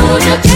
Mucho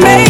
made